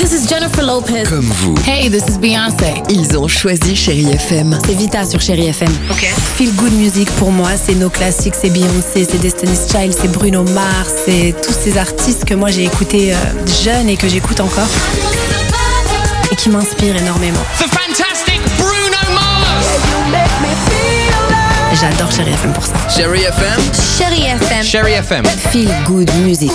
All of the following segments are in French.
this is Jennifer Lopez. Comme vous. Hey, this is Beyoncé. Ils ont choisi Chérie FM. C'est Vita sur Chérie FM. Ok. Feel good music pour moi, c'est nos classiques, c'est Beyoncé, c'est Destiny's Child, c'est Bruno Mars, c'est tous ces artistes que moi j'ai écoutés euh, jeune et que j'écoute encore et qui m'inspirent énormément. The fantastic Bruno Mars. J'adore Chérie FM pour ça. Chérie FM. Chérie FM. Chérie FM. Feel good music.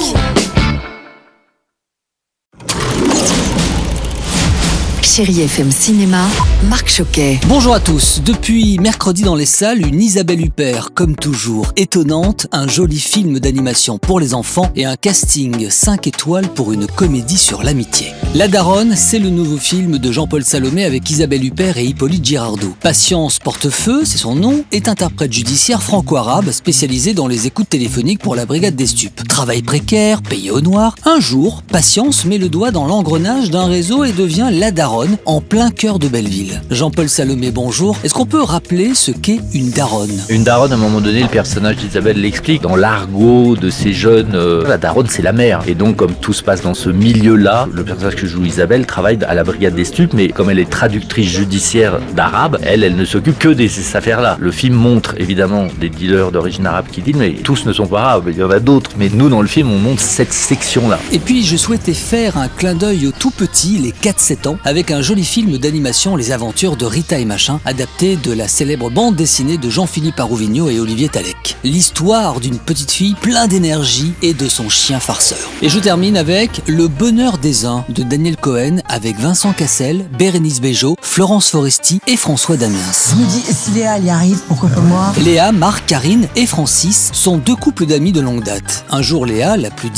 Chérie FM Cinéma, Marc Choquet. Bonjour à tous. Depuis mercredi dans les salles, une Isabelle Huppert, comme toujours, étonnante, un joli film d'animation pour les enfants et un casting 5 étoiles pour une comédie sur l'amitié. La Daronne, c'est le nouveau film de Jean-Paul Salomé avec Isabelle Huppert et Hippolyte Girardot. Patience Portefeu, c'est son nom, est interprète judiciaire franco-arabe spécialisé dans les écoutes téléphoniques pour la brigade des stupes. Travail précaire, payé au noir. Un jour, Patience met le doigt dans l'engrenage d'un réseau et devient la Daronne en plein cœur de Belleville. Jean-Paul Salomé, bonjour. Est-ce qu'on peut rappeler ce qu'est une daronne? Une daronne, à un moment donné, le personnage d'Isabelle l'explique. Dans l'argot de ces jeunes, euh, la daronne, c'est la mère. Et donc, comme tout se passe dans ce milieu-là, le personnage que joue Isabelle travaille à la brigade des stupes, mais comme elle est traductrice judiciaire d'arabe, elle, elle ne s'occupe que de ces affaires-là. Le film montre évidemment des dealers d'origine arabe qui disent, mais tous ne sont pas arabes, il y en a d'autres. Mais nous, dans le film, on montre cette section-là. Et puis, je souhaitais faire un clin d'œil aux tout petits, les 4-7 ans, avec un joli film d'animation Les aventures de Rita et Machin, adapté de la célèbre bande dessinée de Jean-Philippe Arouvigno et Olivier Talek. L'histoire d'une petite fille plein d'énergie et de son chien farceur. Et je termine avec Le bonheur des uns de Daniel Cohen avec Vincent Cassel, Bérénice Bejo, Florence Foresti et François Damiens. Je me dis, si Léa y arrive, pourquoi pas moi? Léa, Marc, Karine et Francis sont deux couples d'amis de longue date. Un jour, Léa, la plus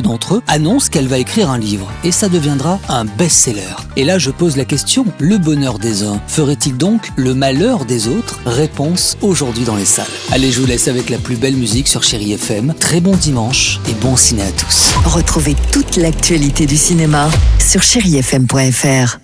d'entre eux, annonce qu'elle va écrire un livre et ça deviendra un best-seller. Et là, je pose la question, le bonheur des uns ferait-il donc le malheur des autres? Réponse aujourd'hui dans les salles. Allez, je vous laisse avec la plus belle musique sur Chéri FM. Très bon dimanche et bon ciné à tous. Retrouvez toute l'actualité du cinéma sur chérifm.fr.